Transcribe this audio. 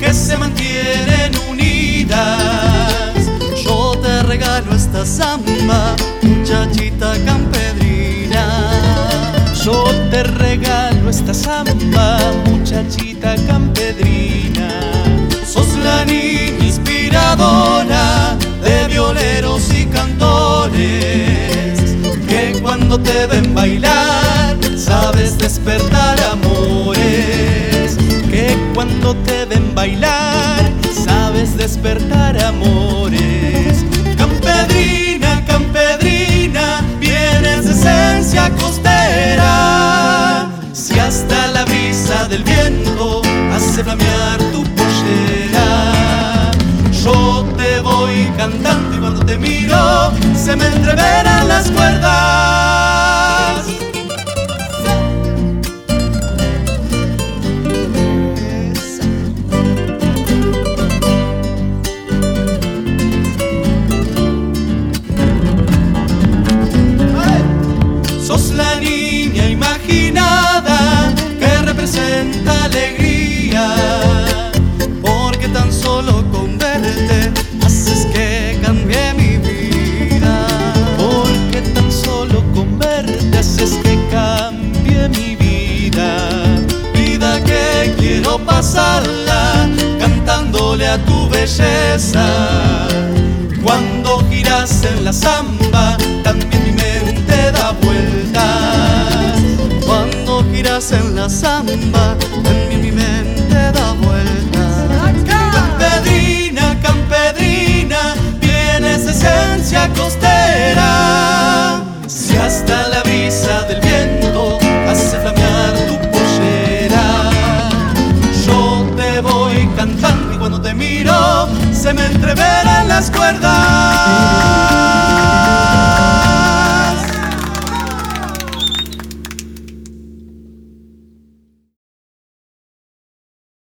que se mantienen unidas. Yo te regalo esta samba, muchachita campedrina. Yo te regalo esta samba, muchachita campedrina. Sos la niña inspiradora de violeros y cantores que cuando te ven bailar ven bailar sabes despertar amores. Campedrina, campedrina, vienes de esencia costera. Si hasta la brisa del viento hace flamear tu pollera, yo te voy cantando y cuando te miro se me entreveran las cuerdas. Representa alegría, porque tan solo con verte haces que cambie mi vida. Porque tan solo con verte haces que cambie mi vida. Vida que quiero pasarla cantándole a tu belleza. Cuando giras en la samba, En la samba, también mi mente da vueltas. Campedrina, campedrina, vienes de esencia costera. Si hasta la brisa del viento hace flamear tu pollera, yo te voy cantando y cuando te miro se me entreveran las cuerdas.